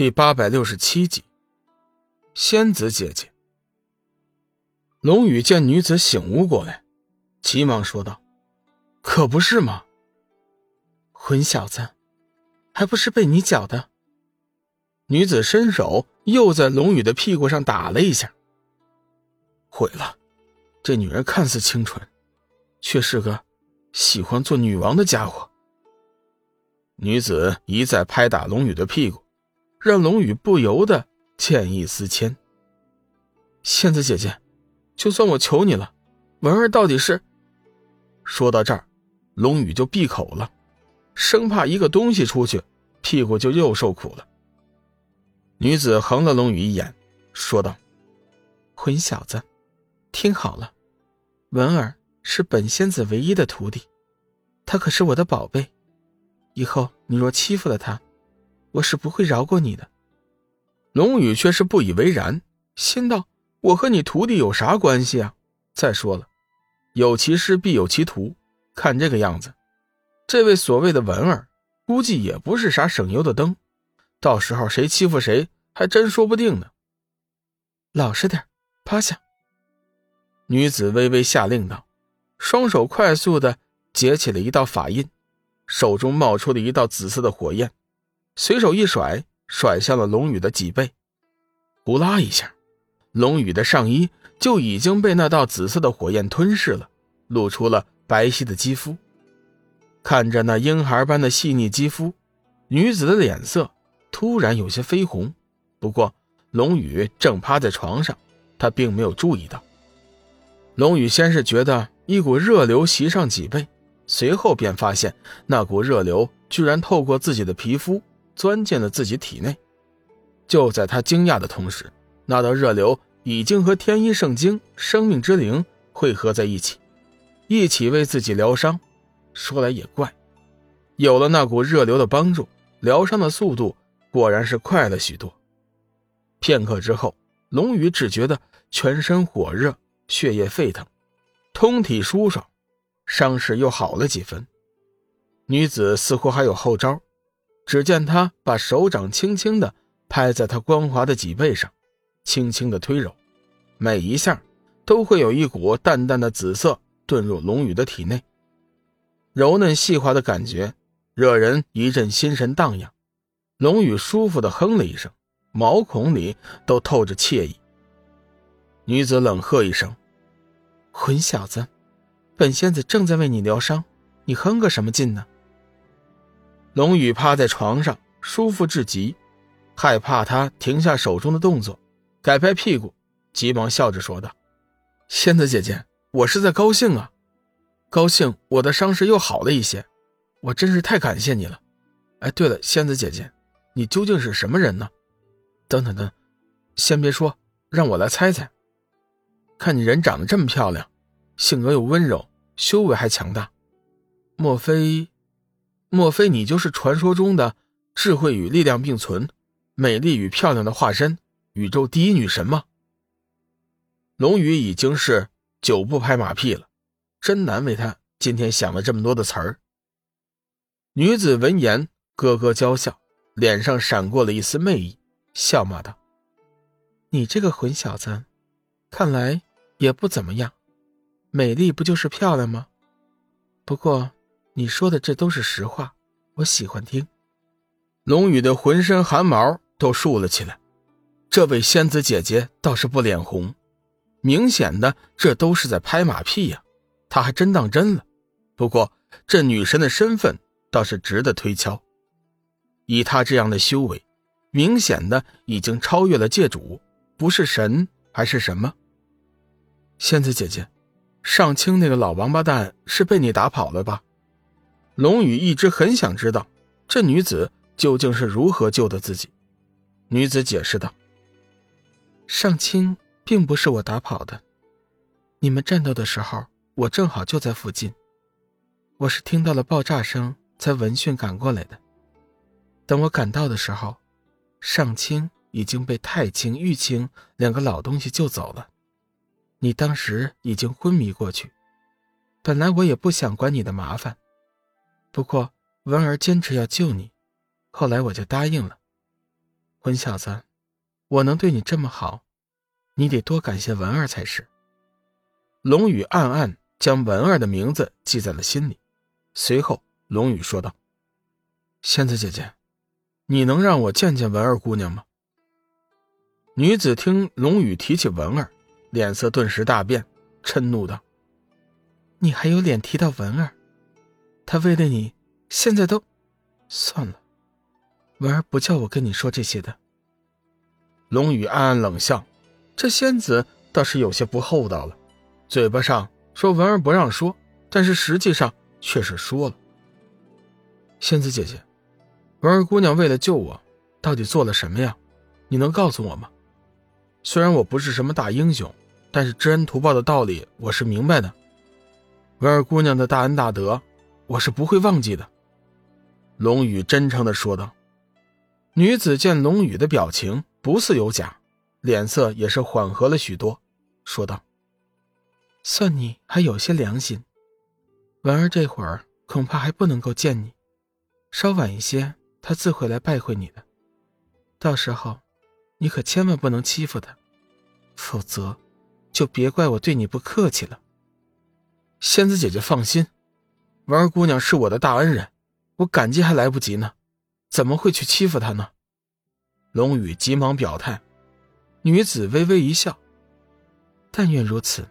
第八百六十七集，仙子姐姐。龙宇见女子醒悟过来，急忙说道：“可不是吗？混小子，还不是被你搅的。”女子伸手又在龙宇的屁股上打了一下。毁了，这女人看似清纯，却是个喜欢做女王的家伙。女子一再拍打龙宇的屁股。让龙宇不由得见异思迁。仙子姐姐，就算我求你了，文儿到底是……说到这儿，龙宇就闭口了，生怕一个东西出去，屁股就又受苦了。女子横了龙宇一眼，说道：“混小子，听好了，文儿是本仙子唯一的徒弟，她可是我的宝贝，以后你若欺负了她。”我是不会饶过你的。龙宇却是不以为然，心道：“我和你徒弟有啥关系啊？再说了，有其师必有其徒。看这个样子，这位所谓的文儿，估计也不是啥省油的灯。到时候谁欺负谁，还真说不定呢。”老实点，趴下。女子微微下令道，双手快速的结起了一道法印，手中冒出了一道紫色的火焰。随手一甩，甩向了龙宇的脊背，呼啦一下，龙宇的上衣就已经被那道紫色的火焰吞噬了，露出了白皙的肌肤。看着那婴孩般的细腻肌肤，女子的脸色突然有些绯红。不过龙宇正趴在床上，他并没有注意到。龙宇先是觉得一股热流袭上脊背，随后便发现那股热流居然透过自己的皮肤。钻进了自己体内，就在他惊讶的同时，那道热流已经和天一圣经生命之灵汇合在一起，一起为自己疗伤。说来也怪，有了那股热流的帮助，疗伤的速度果然是快了许多。片刻之后，龙宇只觉得全身火热，血液沸腾，通体舒爽，伤势又好了几分。女子似乎还有后招。只见他把手掌轻轻的拍在他光滑的脊背上，轻轻的推揉，每一下都会有一股淡淡的紫色遁入龙宇的体内，柔嫩细滑的感觉惹人一阵心神荡漾。龙宇舒服的哼了一声，毛孔里都透着惬意。女子冷喝一声：“混小子，本仙子正在为你疗伤，你哼个什么劲呢？”龙宇趴在床上，舒服至极，害怕他停下手中的动作，改拍屁股，急忙笑着说道：“仙子姐姐，我是在高兴啊，高兴我的伤势又好了一些，我真是太感谢你了。哎，对了，仙子姐姐，你究竟是什么人呢？等等等，先别说，让我来猜猜。看你人长得这么漂亮，性格又温柔，修为还强大，莫非？”莫非你就是传说中的智慧与力量并存、美丽与漂亮的化身，宇宙第一女神吗？龙宇已经是久不拍马屁了，真难为他今天想了这么多的词儿。女子闻言咯咯娇笑，脸上闪过了一丝媚意，笑骂道：“你这个混小子，看来也不怎么样，美丽不就是漂亮吗？不过……”你说的这都是实话，我喜欢听。龙宇的浑身汗毛都竖了起来，这位仙子姐姐倒是不脸红，明显的这都是在拍马屁呀，他还真当真了。不过这女神的身份倒是值得推敲，以她这样的修为，明显的已经超越了界主，不是神还是什么？仙子姐姐，上清那个老王八蛋是被你打跑了吧？龙宇一直很想知道，这女子究竟是如何救的自己。女子解释道：“上清并不是我打跑的，你们战斗的时候，我正好就在附近。我是听到了爆炸声才闻讯赶过来的。等我赶到的时候，上清已经被太清、玉清两个老东西救走了。你当时已经昏迷过去。本来我也不想管你的麻烦。”不过文儿坚持要救你，后来我就答应了。混小子，我能对你这么好，你得多感谢文儿才是。龙宇暗暗将文儿的名字记在了心里，随后龙宇说道：“仙子姐姐，你能让我见见文儿姑娘吗？”女子听龙宇提起文儿，脸色顿时大变，嗔怒道：“你还有脸提到文儿？他为了你，现在都……算了，文儿不叫我跟你说这些的。”龙宇暗暗冷笑，这仙子倒是有些不厚道了。嘴巴上说文儿不让说，但是实际上却是说了。仙子姐姐，文儿姑娘为了救我，到底做了什么呀？你能告诉我吗？虽然我不是什么大英雄，但是知恩图报的道理我是明白的。文儿姑娘的大恩大德，我是不会忘记的。龙宇真诚的说道。女子见龙宇的表情不似有假，脸色也是缓和了许多，说道。算你还有些良心，文儿这会儿恐怕还不能够见你，稍晚一些，他自会来拜会你的。到时候，你可千万不能欺负他，否则，就别怪我对你不客气了。仙子姐姐放心，文儿姑娘是我的大恩人，我感激还来不及呢，怎么会去欺负她呢？龙宇急忙表态，女子微微一笑，但愿如此。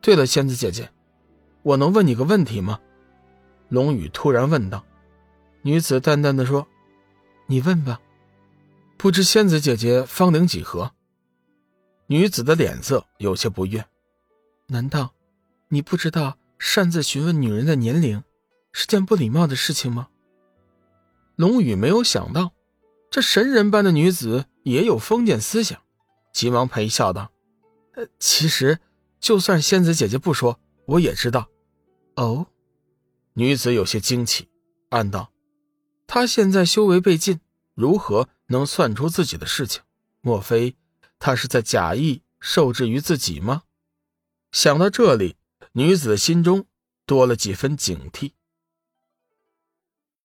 对了，仙子姐姐，我能问你个问题吗？龙宇突然问道。女子淡淡的说：“你问吧。”不知仙子姐姐芳龄几何？女子的脸色有些不悦。难道你不知道擅自询问女人的年龄是件不礼貌的事情吗？龙宇没有想到，这神人般的女子也有封建思想，急忙陪笑道：“呃，其实……”就算仙子姐姐不说，我也知道。哦，女子有些惊奇，暗道：她现在修为被禁，如何能算出自己的事情？莫非她是在假意受制于自己吗？想到这里，女子心中多了几分警惕。